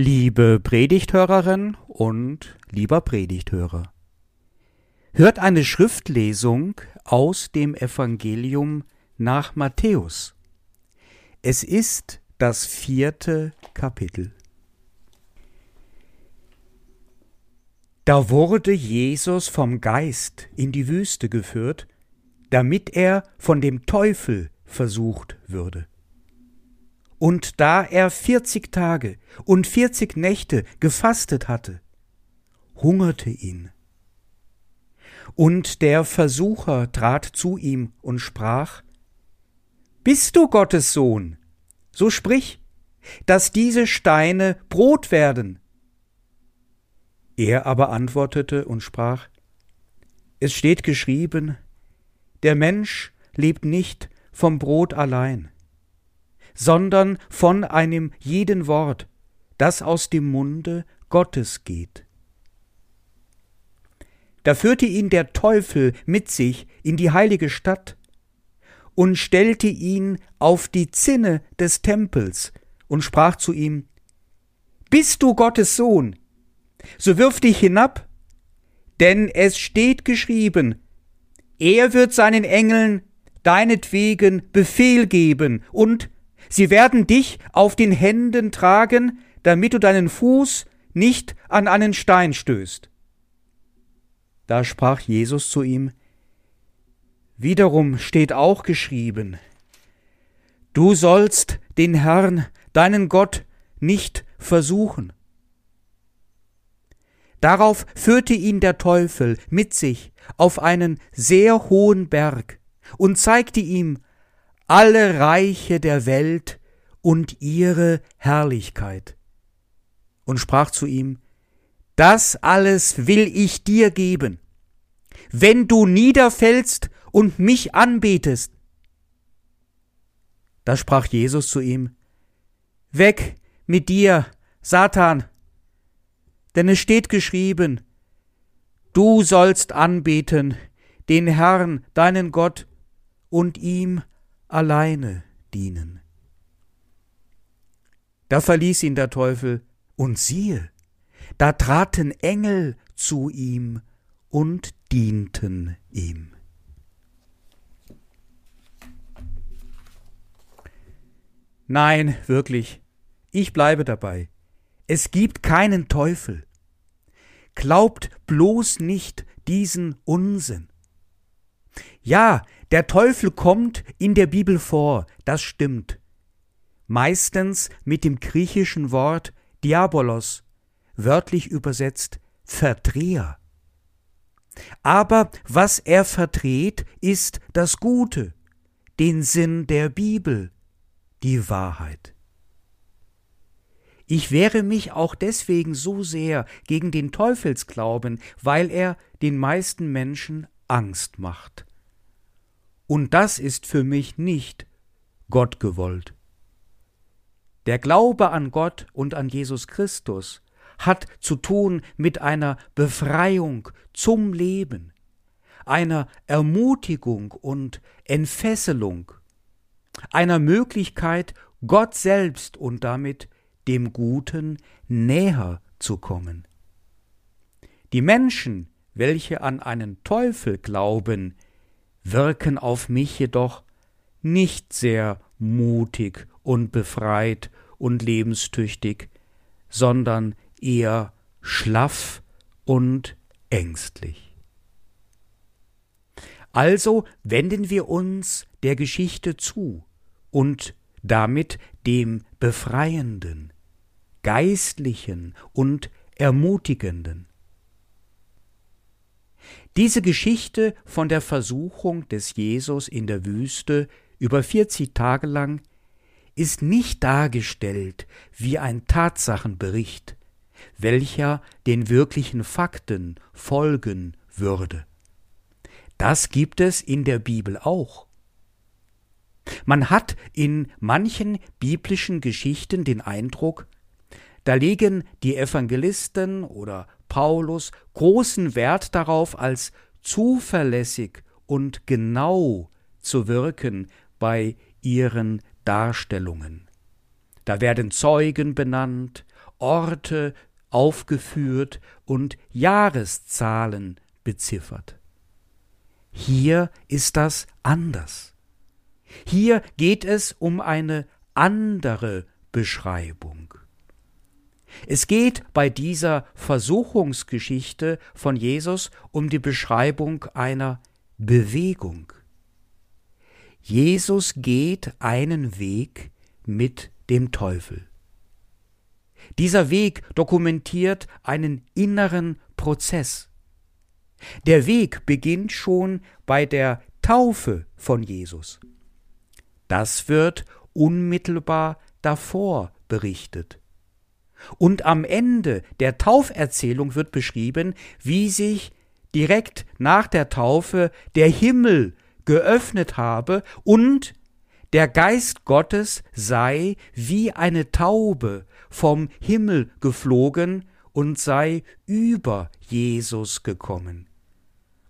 Liebe Predigthörerin und lieber Predigthörer, hört eine Schriftlesung aus dem Evangelium nach Matthäus. Es ist das vierte Kapitel. Da wurde Jesus vom Geist in die Wüste geführt, damit er von dem Teufel versucht würde. Und da er vierzig Tage und vierzig Nächte gefastet hatte, hungerte ihn. Und der Versucher trat zu ihm und sprach, Bist du Gottes Sohn? So sprich, dass diese Steine Brot werden. Er aber antwortete und sprach, Es steht geschrieben, der Mensch lebt nicht vom Brot allein, sondern von einem jeden Wort, das aus dem Munde Gottes geht. Da führte ihn der Teufel mit sich in die heilige Stadt und stellte ihn auf die Zinne des Tempels und sprach zu ihm, Bist du Gottes Sohn? So wirf dich hinab, denn es steht geschrieben, er wird seinen Engeln deinetwegen Befehl geben und Sie werden dich auf den Händen tragen, damit du deinen Fuß nicht an einen Stein stößt. Da sprach Jesus zu ihm, Wiederum steht auch geschrieben, Du sollst den Herrn, deinen Gott, nicht versuchen. Darauf führte ihn der Teufel mit sich auf einen sehr hohen Berg und zeigte ihm alle Reiche der Welt und ihre Herrlichkeit. Und sprach zu ihm, Das alles will ich dir geben, wenn du niederfällst und mich anbetest. Da sprach Jesus zu ihm, Weg mit dir, Satan, denn es steht geschrieben, Du sollst anbeten den Herrn, deinen Gott, und ihm alleine dienen. Da verließ ihn der Teufel, und siehe, da traten Engel zu ihm und dienten ihm. Nein, wirklich, ich bleibe dabei. Es gibt keinen Teufel. Glaubt bloß nicht diesen Unsinn. Ja, der Teufel kommt in der Bibel vor, das stimmt. Meistens mit dem griechischen Wort Diabolos, wörtlich übersetzt Verdreher. Aber was er verdreht, ist das Gute, den Sinn der Bibel, die Wahrheit. Ich wehre mich auch deswegen so sehr gegen den Teufelsglauben, weil er den meisten Menschen Angst macht. Und das ist für mich nicht Gott gewollt. Der Glaube an Gott und an Jesus Christus hat zu tun mit einer Befreiung zum Leben, einer Ermutigung und Entfesselung, einer Möglichkeit, Gott selbst und damit dem Guten näher zu kommen. Die Menschen, welche an einen Teufel glauben, wirken auf mich jedoch nicht sehr mutig und befreit und lebenstüchtig, sondern eher schlaff und ängstlich. Also wenden wir uns der Geschichte zu und damit dem Befreienden, Geistlichen und Ermutigenden. Diese Geschichte von der Versuchung des Jesus in der Wüste über 40 Tage lang ist nicht dargestellt wie ein Tatsachenbericht, welcher den wirklichen Fakten folgen würde. Das gibt es in der Bibel auch. Man hat in manchen biblischen Geschichten den Eindruck, da legen die Evangelisten oder Paulus großen Wert darauf, als zuverlässig und genau zu wirken bei ihren Darstellungen. Da werden Zeugen benannt, Orte aufgeführt und Jahreszahlen beziffert. Hier ist das anders. Hier geht es um eine andere Beschreibung. Es geht bei dieser Versuchungsgeschichte von Jesus um die Beschreibung einer Bewegung. Jesus geht einen Weg mit dem Teufel. Dieser Weg dokumentiert einen inneren Prozess. Der Weg beginnt schon bei der Taufe von Jesus. Das wird unmittelbar davor berichtet. Und am Ende der Tauferzählung wird beschrieben, wie sich direkt nach der Taufe der Himmel geöffnet habe und der Geist Gottes sei wie eine Taube vom Himmel geflogen und sei über Jesus gekommen.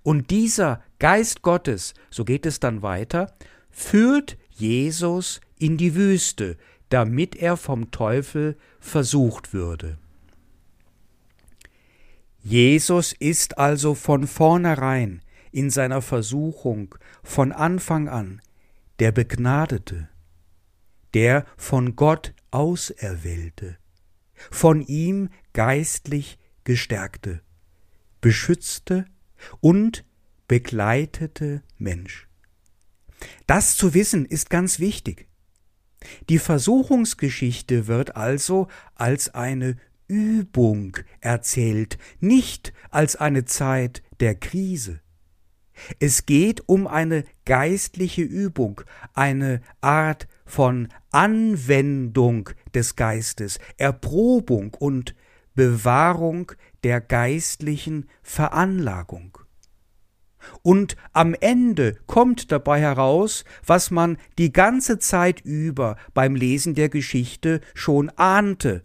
Und dieser Geist Gottes, so geht es dann weiter, führt Jesus in die Wüste, damit er vom Teufel versucht würde. Jesus ist also von vornherein in seiner Versuchung von Anfang an der Begnadete, der von Gott Auserwählte, von ihm geistlich Gestärkte, beschützte und begleitete Mensch. Das zu wissen ist ganz wichtig. Die Versuchungsgeschichte wird also als eine Übung erzählt, nicht als eine Zeit der Krise. Es geht um eine geistliche Übung, eine Art von Anwendung des Geistes, Erprobung und Bewahrung der geistlichen Veranlagung. Und am Ende kommt dabei heraus, was man die ganze Zeit über beim Lesen der Geschichte schon ahnte.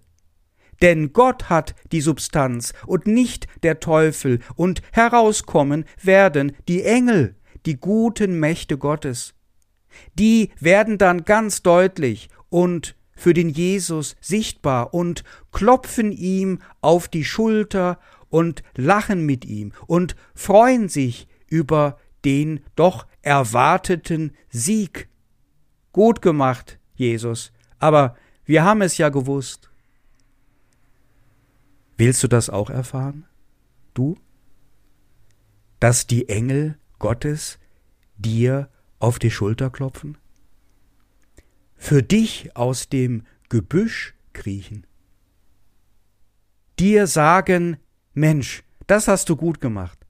Denn Gott hat die Substanz und nicht der Teufel, und herauskommen werden die Engel, die guten Mächte Gottes. Die werden dann ganz deutlich und für den Jesus sichtbar und klopfen ihm auf die Schulter und lachen mit ihm und freuen sich über den doch erwarteten Sieg. Gut gemacht, Jesus, aber wir haben es ja gewusst. Willst du das auch erfahren? Du? Dass die Engel Gottes dir auf die Schulter klopfen? Für dich aus dem Gebüsch kriechen? Dir sagen, Mensch, das hast du gut gemacht.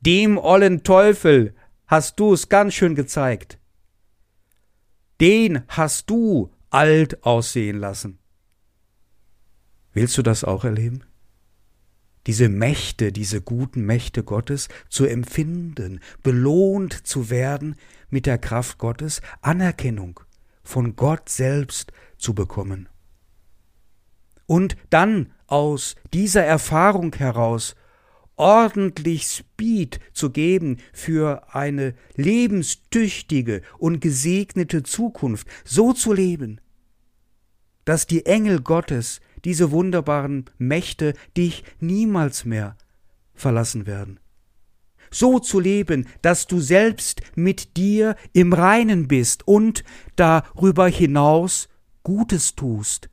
Dem ollen Teufel hast du's ganz schön gezeigt. Den hast du alt aussehen lassen. Willst du das auch erleben? Diese Mächte, diese guten Mächte Gottes zu empfinden, belohnt zu werden mit der Kraft Gottes, Anerkennung von Gott selbst zu bekommen. Und dann aus dieser Erfahrung heraus ordentlich Speed zu geben für eine lebenstüchtige und gesegnete Zukunft, so zu leben, dass die Engel Gottes, diese wunderbaren Mächte, dich niemals mehr verlassen werden. So zu leben, dass du selbst mit dir im Reinen bist und darüber hinaus Gutes tust,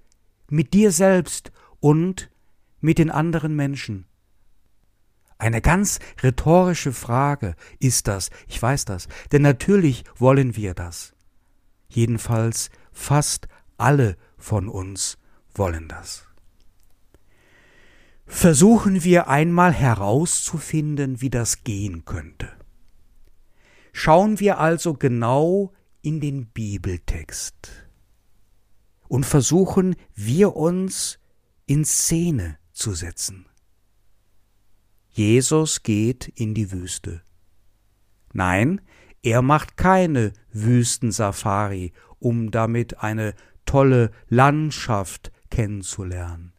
mit dir selbst und mit den anderen Menschen. Eine ganz rhetorische Frage ist das, ich weiß das, denn natürlich wollen wir das. Jedenfalls fast alle von uns wollen das. Versuchen wir einmal herauszufinden, wie das gehen könnte. Schauen wir also genau in den Bibeltext und versuchen wir uns in Szene zu setzen. Jesus geht in die Wüste. Nein, er macht keine Wüstensafari, um damit eine tolle Landschaft kennenzulernen.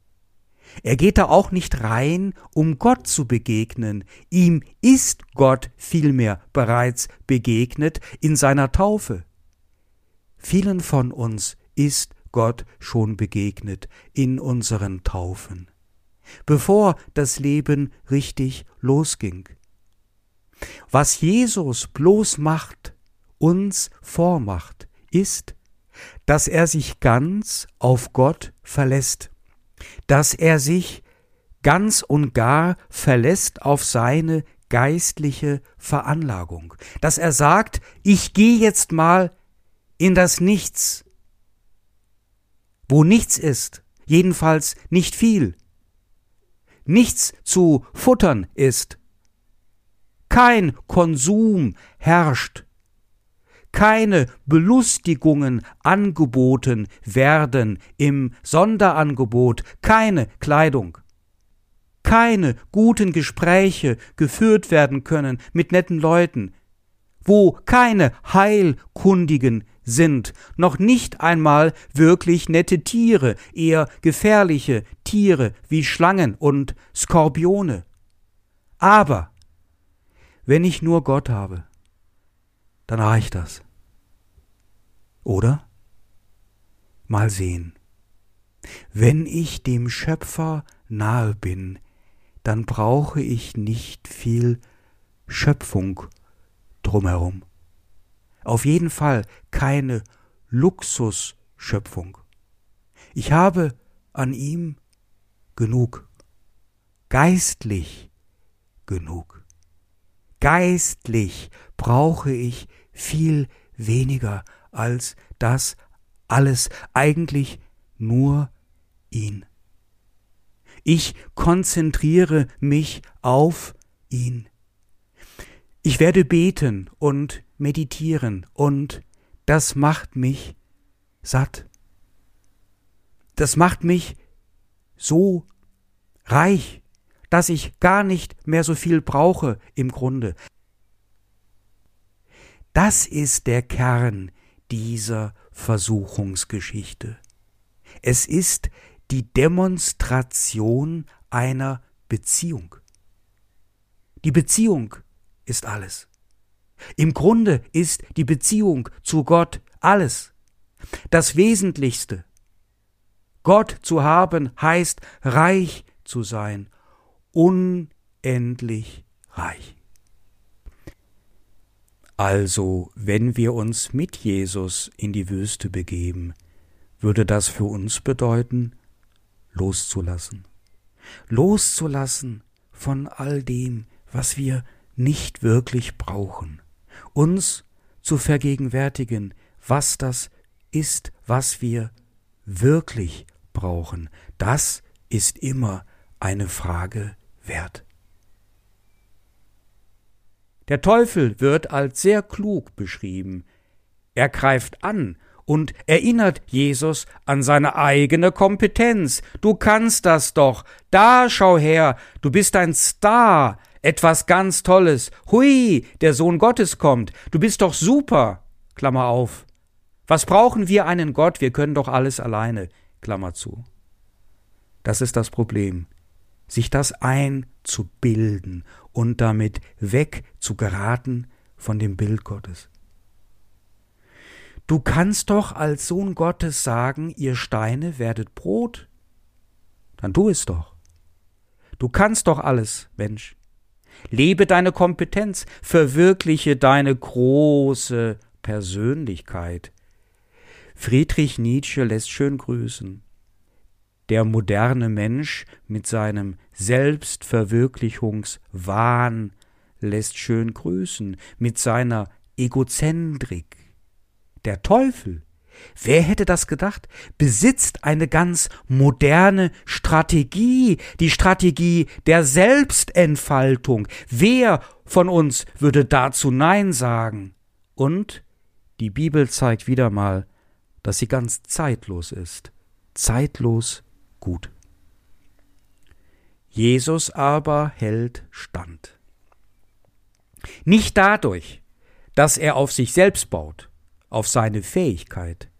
Er geht da auch nicht rein, um Gott zu begegnen. Ihm ist Gott vielmehr bereits begegnet in seiner Taufe. Vielen von uns ist Gott schon begegnet in unseren Taufen, bevor das Leben richtig losging. Was Jesus bloß macht, uns vormacht, ist, dass er sich ganz auf Gott verlässt, dass er sich ganz und gar verlässt auf seine geistliche Veranlagung, dass er sagt, ich gehe jetzt mal in das Nichts, wo nichts ist, jedenfalls nicht viel, nichts zu futtern ist, kein Konsum herrscht, keine Belustigungen angeboten werden im Sonderangebot, keine Kleidung, keine guten Gespräche geführt werden können mit netten Leuten, wo keine Heilkundigen sind, noch nicht einmal wirklich nette Tiere, eher gefährliche Tiere wie Schlangen und Skorpione. Aber wenn ich nur Gott habe, dann reicht das. Oder? Mal sehen. Wenn ich dem Schöpfer nahe bin, dann brauche ich nicht viel Schöpfung drumherum. Auf jeden Fall keine Luxusschöpfung. Ich habe an ihm genug, geistlich genug. Geistlich brauche ich viel weniger als das alles, eigentlich nur ihn. Ich konzentriere mich auf ihn. Ich werde beten und meditieren und das macht mich satt. Das macht mich so reich, dass ich gar nicht mehr so viel brauche im Grunde. Das ist der Kern dieser Versuchungsgeschichte. Es ist die Demonstration einer Beziehung. Die Beziehung ist alles. Im Grunde ist die Beziehung zu Gott alles. Das Wesentlichste. Gott zu haben heißt reich zu sein, unendlich reich. Also, wenn wir uns mit Jesus in die Wüste begeben, würde das für uns bedeuten, loszulassen. Loszulassen von all dem, was wir nicht wirklich brauchen. Uns zu vergegenwärtigen, was das ist, was wir wirklich brauchen. Das ist immer eine Frage wert. Der Teufel wird als sehr klug beschrieben. Er greift an und erinnert Jesus an seine eigene Kompetenz. Du kannst das doch. Da schau her, du bist ein Star, etwas ganz Tolles. Hui, der Sohn Gottes kommt. Du bist doch super. Klammer auf. Was brauchen wir einen Gott? Wir können doch alles alleine. Klammer zu. Das ist das Problem sich das einzubilden und damit wegzugeraten von dem Bild Gottes. Du kannst doch als Sohn Gottes sagen, ihr Steine werdet Brot. Dann tu es doch. Du kannst doch alles, Mensch. Lebe deine Kompetenz, verwirkliche deine große Persönlichkeit. Friedrich Nietzsche lässt schön grüßen der moderne Mensch mit seinem Selbstverwirklichungswahn lässt schön grüßen, mit seiner Egozentrik. Der Teufel, wer hätte das gedacht, besitzt eine ganz moderne Strategie, die Strategie der Selbstentfaltung. Wer von uns würde dazu Nein sagen? Und die Bibel zeigt wieder mal, dass sie ganz zeitlos ist. Zeitlos gut. Jesus aber hält stand. Nicht dadurch, dass er auf sich selbst baut, auf seine Fähigkeit,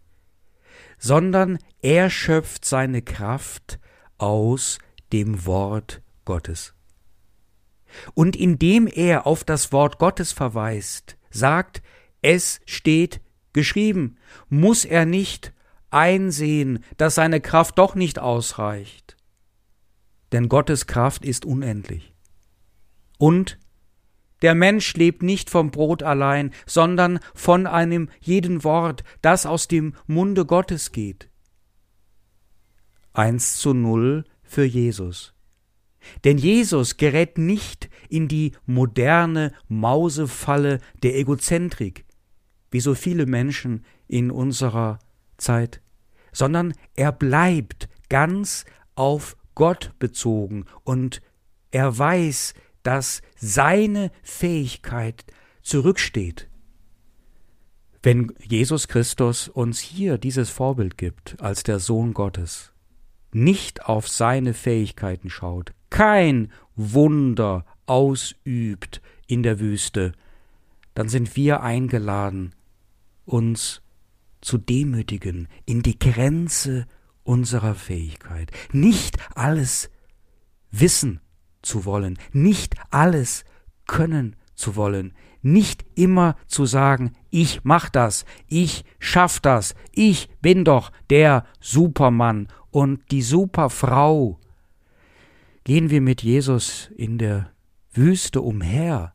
sondern er schöpft seine Kraft aus dem Wort Gottes. Und indem er auf das Wort Gottes verweist, sagt, es steht geschrieben, muss er nicht einsehen, dass seine Kraft doch nicht ausreicht. Denn Gottes Kraft ist unendlich. Und der Mensch lebt nicht vom Brot allein, sondern von einem jeden Wort, das aus dem Munde Gottes geht. Eins zu null für Jesus. Denn Jesus gerät nicht in die moderne Mausefalle der Egozentrik, wie so viele Menschen in unserer Zeit, sondern er bleibt ganz auf Gott bezogen und er weiß, dass seine Fähigkeit zurücksteht. Wenn Jesus Christus uns hier dieses Vorbild gibt als der Sohn Gottes, nicht auf seine Fähigkeiten schaut, kein Wunder ausübt in der Wüste, dann sind wir eingeladen, uns zu demütigen in die Grenze unserer Fähigkeit, nicht alles wissen zu wollen, nicht alles können zu wollen, nicht immer zu sagen, ich mach das, ich schaff das, ich bin doch der Supermann und die Superfrau. Gehen wir mit Jesus in der Wüste umher,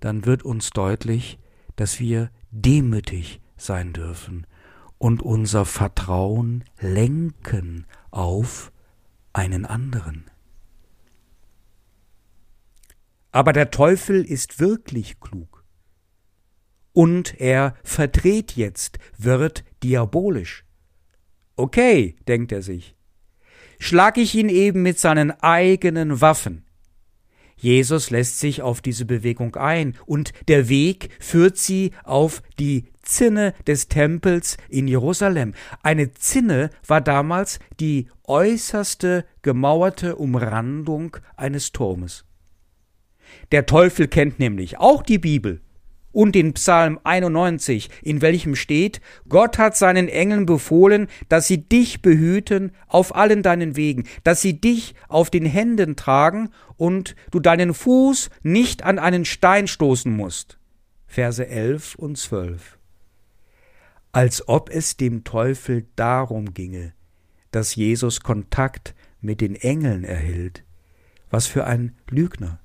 dann wird uns deutlich, dass wir demütig sein dürfen und unser Vertrauen lenken auf einen anderen. Aber der Teufel ist wirklich klug. Und er verdreht jetzt, wird diabolisch. Okay, denkt er sich, schlag ich ihn eben mit seinen eigenen Waffen. Jesus lässt sich auf diese Bewegung ein, und der Weg führt sie auf die Zinne des Tempels in Jerusalem. Eine Zinne war damals die äußerste gemauerte Umrandung eines Turmes. Der Teufel kennt nämlich auch die Bibel und den Psalm 91, in welchem steht, Gott hat seinen Engeln befohlen, dass sie dich behüten auf allen deinen Wegen, dass sie dich auf den Händen tragen und du deinen Fuß nicht an einen Stein stoßen musst. Verse 11 und 12. Als ob es dem Teufel darum ginge, dass Jesus Kontakt mit den Engeln erhielt. Was für ein Lügner.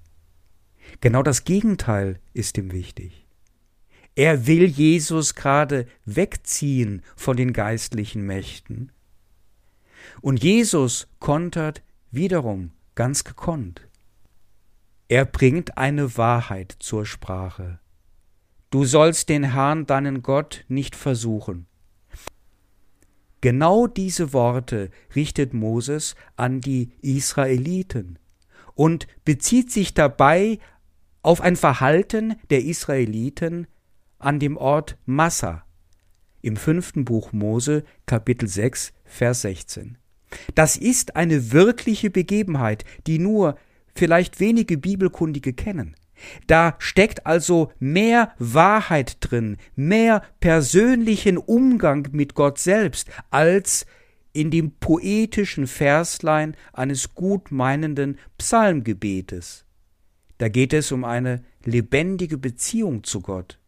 Genau das Gegenteil ist ihm wichtig. Er will Jesus gerade wegziehen von den geistlichen Mächten. Und Jesus kontert wiederum ganz gekonnt. Er bringt eine Wahrheit zur Sprache. Du sollst den Herrn, deinen Gott, nicht versuchen. Genau diese Worte richtet Moses an die Israeliten und bezieht sich dabei auf ein Verhalten der Israeliten, an dem Ort Massa im fünften Buch Mose, Kapitel 6, Vers 16. Das ist eine wirkliche Begebenheit, die nur vielleicht wenige Bibelkundige kennen. Da steckt also mehr Wahrheit drin, mehr persönlichen Umgang mit Gott selbst, als in dem poetischen Verslein eines gutmeinenden Psalmgebetes. Da geht es um eine lebendige Beziehung zu Gott.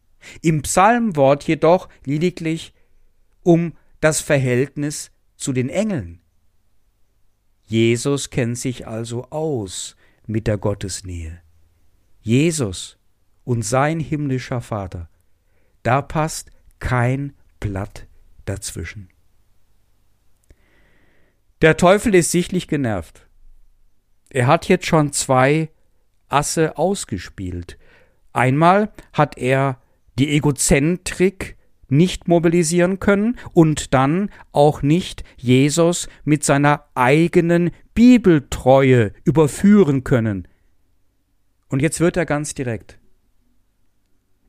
Im Psalmwort jedoch lediglich um das Verhältnis zu den Engeln. Jesus kennt sich also aus mit der Gottesnähe. Jesus und sein himmlischer Vater, da passt kein Blatt dazwischen. Der Teufel ist sichtlich genervt. Er hat jetzt schon zwei Asse ausgespielt. Einmal hat er die Egozentrik nicht mobilisieren können und dann auch nicht Jesus mit seiner eigenen Bibeltreue überführen können. Und jetzt wird er ganz direkt.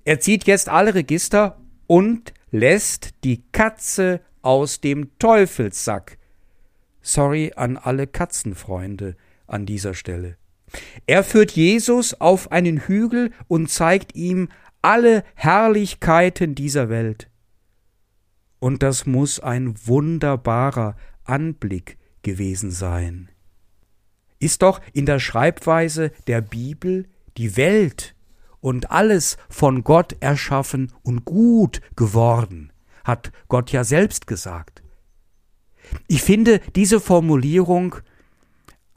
Er zieht jetzt alle Register und lässt die Katze aus dem Teufelssack. Sorry an alle Katzenfreunde an dieser Stelle. Er führt Jesus auf einen Hügel und zeigt ihm alle Herrlichkeiten dieser Welt. Und das muss ein wunderbarer Anblick gewesen sein. Ist doch in der Schreibweise der Bibel die Welt und alles von Gott erschaffen und gut geworden, hat Gott ja selbst gesagt. Ich finde diese Formulierung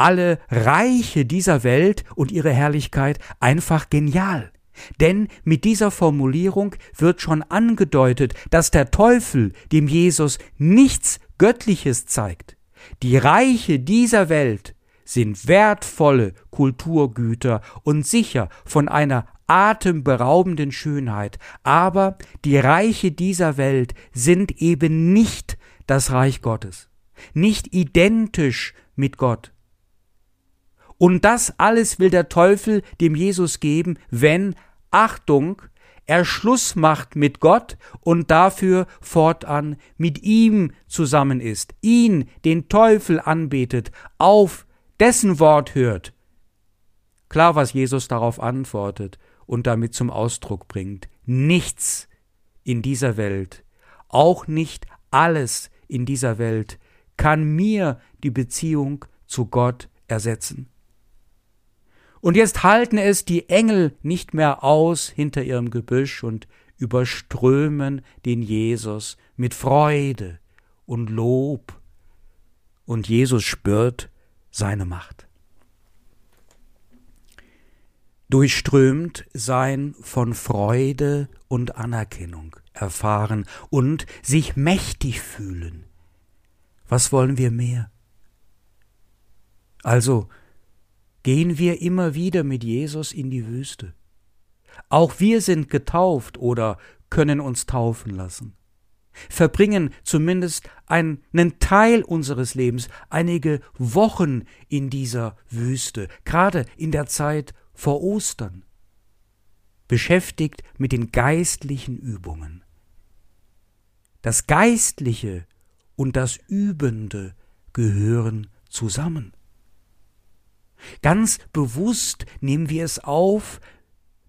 alle Reiche dieser Welt und ihre Herrlichkeit einfach genial. Denn mit dieser Formulierung wird schon angedeutet, dass der Teufel dem Jesus nichts Göttliches zeigt. Die Reiche dieser Welt sind wertvolle Kulturgüter und sicher von einer atemberaubenden Schönheit, aber die Reiche dieser Welt sind eben nicht das Reich Gottes, nicht identisch mit Gott. Und das alles will der Teufel dem Jesus geben, wenn, Achtung, er Schluss macht mit Gott und dafür fortan mit ihm zusammen ist, ihn, den Teufel anbetet, auf dessen Wort hört. Klar, was Jesus darauf antwortet und damit zum Ausdruck bringt. Nichts in dieser Welt, auch nicht alles in dieser Welt, kann mir die Beziehung zu Gott ersetzen. Und jetzt halten es die Engel nicht mehr aus hinter ihrem Gebüsch und überströmen den Jesus mit Freude und Lob. Und Jesus spürt seine Macht. Durchströmt sein von Freude und Anerkennung erfahren und sich mächtig fühlen. Was wollen wir mehr? Also gehen wir immer wieder mit Jesus in die Wüste. Auch wir sind getauft oder können uns taufen lassen verbringen zumindest einen Teil unseres Lebens, einige Wochen in dieser Wüste, gerade in der Zeit vor Ostern, beschäftigt mit den geistlichen Übungen. Das Geistliche und das Übende gehören zusammen. Ganz bewusst nehmen wir es auf,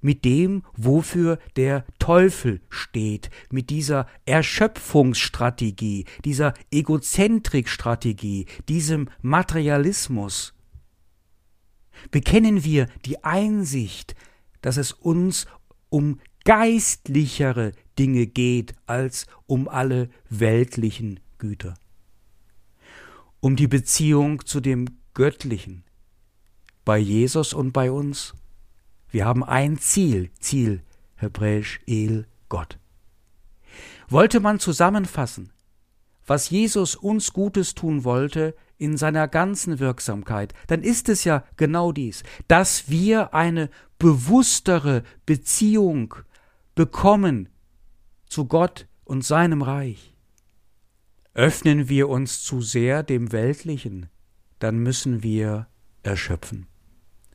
mit dem, wofür der Teufel steht, mit dieser Erschöpfungsstrategie, dieser Egozentrikstrategie, diesem Materialismus. Bekennen wir die Einsicht, dass es uns um geistlichere Dinge geht als um alle weltlichen Güter. Um die Beziehung zu dem Göttlichen bei Jesus und bei uns wir haben ein Ziel, Ziel, hebräisch El, Gott. Wollte man zusammenfassen, was Jesus uns Gutes tun wollte in seiner ganzen Wirksamkeit, dann ist es ja genau dies, dass wir eine bewusstere Beziehung bekommen zu Gott und seinem Reich. Öffnen wir uns zu sehr dem Weltlichen, dann müssen wir erschöpfen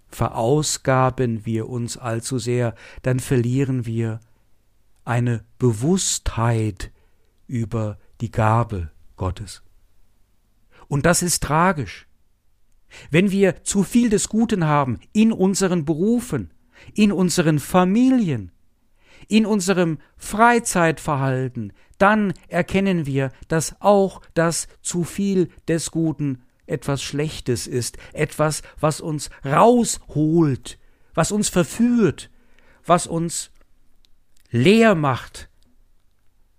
verausgaben wir uns allzu sehr, dann verlieren wir eine Bewusstheit über die Gabe Gottes. Und das ist tragisch. Wenn wir zu viel des Guten haben in unseren Berufen, in unseren Familien, in unserem Freizeitverhalten, dann erkennen wir, dass auch das zu viel des Guten etwas Schlechtes ist, etwas, was uns rausholt, was uns verführt, was uns leer macht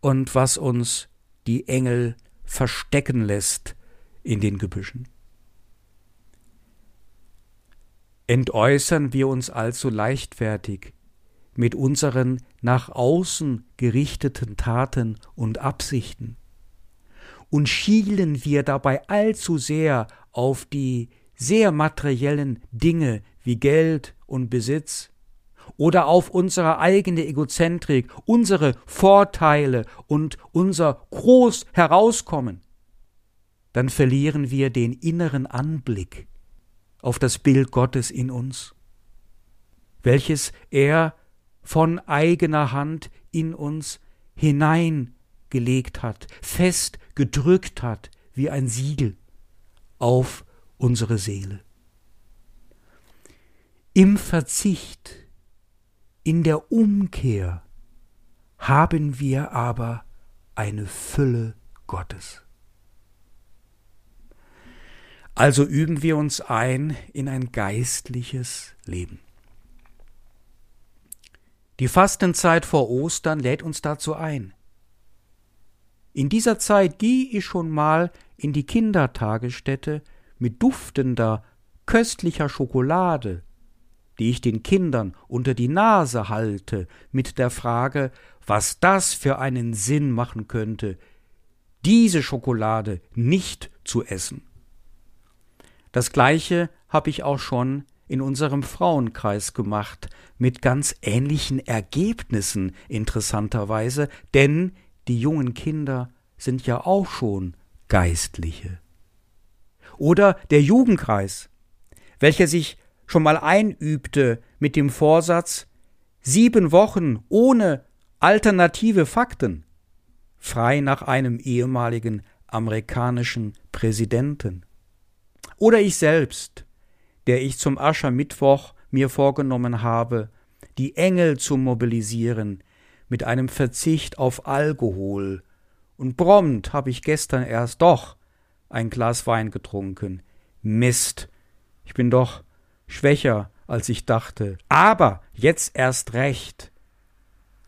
und was uns die Engel verstecken lässt in den Gebüschen. Entäußern wir uns allzu leichtfertig mit unseren nach außen gerichteten Taten und Absichten, und schielen wir dabei allzu sehr auf die sehr materiellen Dinge wie Geld und Besitz oder auf unsere eigene Egozentrik, unsere Vorteile und unser groß Herauskommen, dann verlieren wir den inneren Anblick auf das Bild Gottes in uns, welches er von eigener Hand in uns hinein gelegt hat, fest gedrückt hat wie ein Siegel auf unsere Seele. Im Verzicht, in der Umkehr haben wir aber eine Fülle Gottes. Also üben wir uns ein in ein geistliches Leben. Die Fastenzeit vor Ostern lädt uns dazu ein. In dieser Zeit gehe ich schon mal in die Kindertagesstätte mit duftender, köstlicher Schokolade, die ich den Kindern unter die Nase halte, mit der Frage, was das für einen Sinn machen könnte, diese Schokolade nicht zu essen. Das gleiche habe ich auch schon in unserem Frauenkreis gemacht, mit ganz ähnlichen Ergebnissen interessanterweise, denn die jungen Kinder sind ja auch schon Geistliche. Oder der Jugendkreis, welcher sich schon mal einübte mit dem Vorsatz, sieben Wochen ohne alternative Fakten, frei nach einem ehemaligen amerikanischen Präsidenten. Oder ich selbst, der ich zum Aschermittwoch mir vorgenommen habe, die Engel zu mobilisieren mit einem Verzicht auf Alkohol, und prompt habe ich gestern erst doch ein Glas Wein getrunken. Mist, ich bin doch schwächer, als ich dachte, aber jetzt erst recht.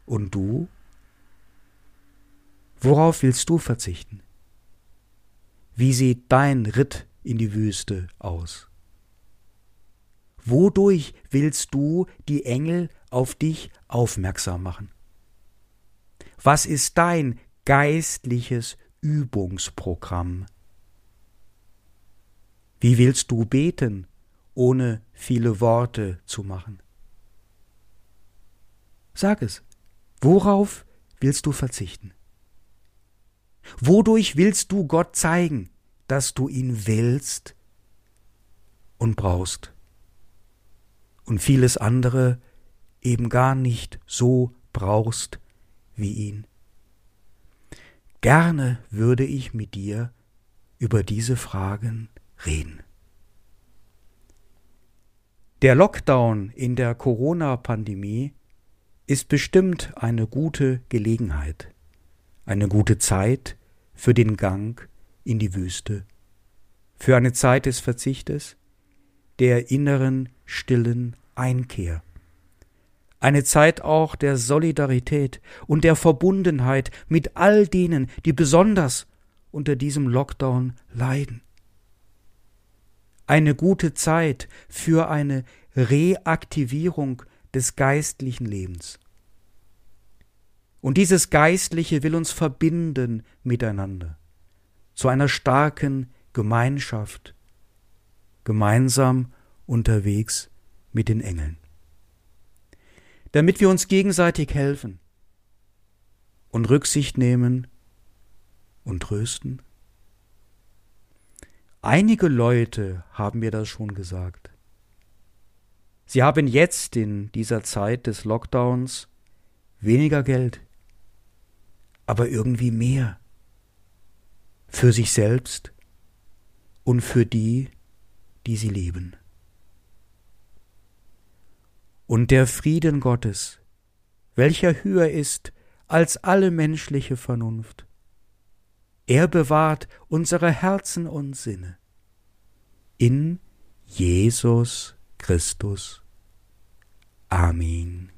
Und du? Worauf willst du verzichten? Wie sieht dein Ritt in die Wüste aus? Wodurch willst du die Engel auf dich aufmerksam machen? Was ist dein geistliches Übungsprogramm? Wie willst du beten, ohne viele Worte zu machen? Sag es. Worauf willst du verzichten? Wodurch willst du Gott zeigen, dass du ihn willst und brauchst? Und vieles andere eben gar nicht so brauchst wie ihn. Gerne würde ich mit dir über diese Fragen reden. Der Lockdown in der Corona-Pandemie ist bestimmt eine gute Gelegenheit, eine gute Zeit für den Gang in die Wüste, für eine Zeit des Verzichtes, der inneren stillen Einkehr, eine Zeit auch der Solidarität und der Verbundenheit mit all denen, die besonders unter diesem Lockdown leiden. Eine gute Zeit für eine Reaktivierung des geistlichen Lebens. Und dieses Geistliche will uns verbinden miteinander zu einer starken Gemeinschaft, gemeinsam unterwegs mit den Engeln damit wir uns gegenseitig helfen und Rücksicht nehmen und trösten? Einige Leute haben mir das schon gesagt. Sie haben jetzt in dieser Zeit des Lockdowns weniger Geld, aber irgendwie mehr für sich selbst und für die, die sie lieben und der Frieden Gottes, welcher höher ist als alle menschliche Vernunft. Er bewahrt unsere Herzen und Sinne. In Jesus Christus. Amen.